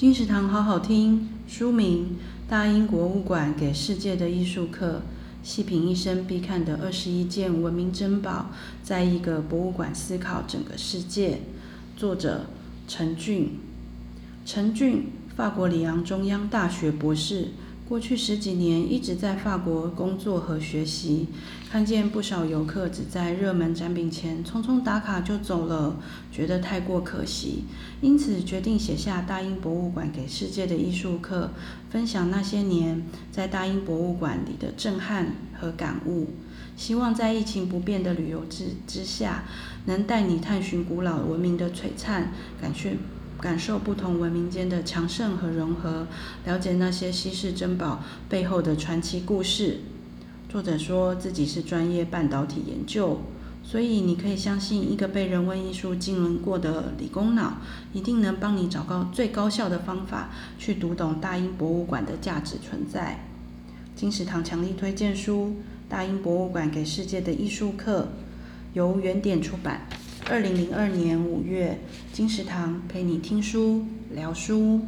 金石堂好好听，书名《大英博物馆给世界的艺术课》，细品一生必看的二十一件文明珍宝，在一个博物馆思考整个世界。作者陈俊，陈俊，法国里昂中央大学博士。过去十几年一直在法国工作和学习，看见不少游客只在热门展品前匆匆打卡就走了，觉得太过可惜，因此决定写下《大英博物馆给世界的艺术课》，分享那些年在大英博物馆里的震撼和感悟。希望在疫情不变的旅游之之下，能带你探寻古老文明的璀璨，感谢。感受不同文明间的强盛和融合，了解那些稀世珍宝背后的传奇故事。作者说自己是专业半导体研究，所以你可以相信，一个被人文艺术浸润过的理工脑，一定能帮你找到最高效的方法，去读懂大英博物馆的价值存在。金石堂强力推荐书《大英博物馆给世界的艺术课》，由原点出版。二零零二年五月，金石堂陪你听书聊书。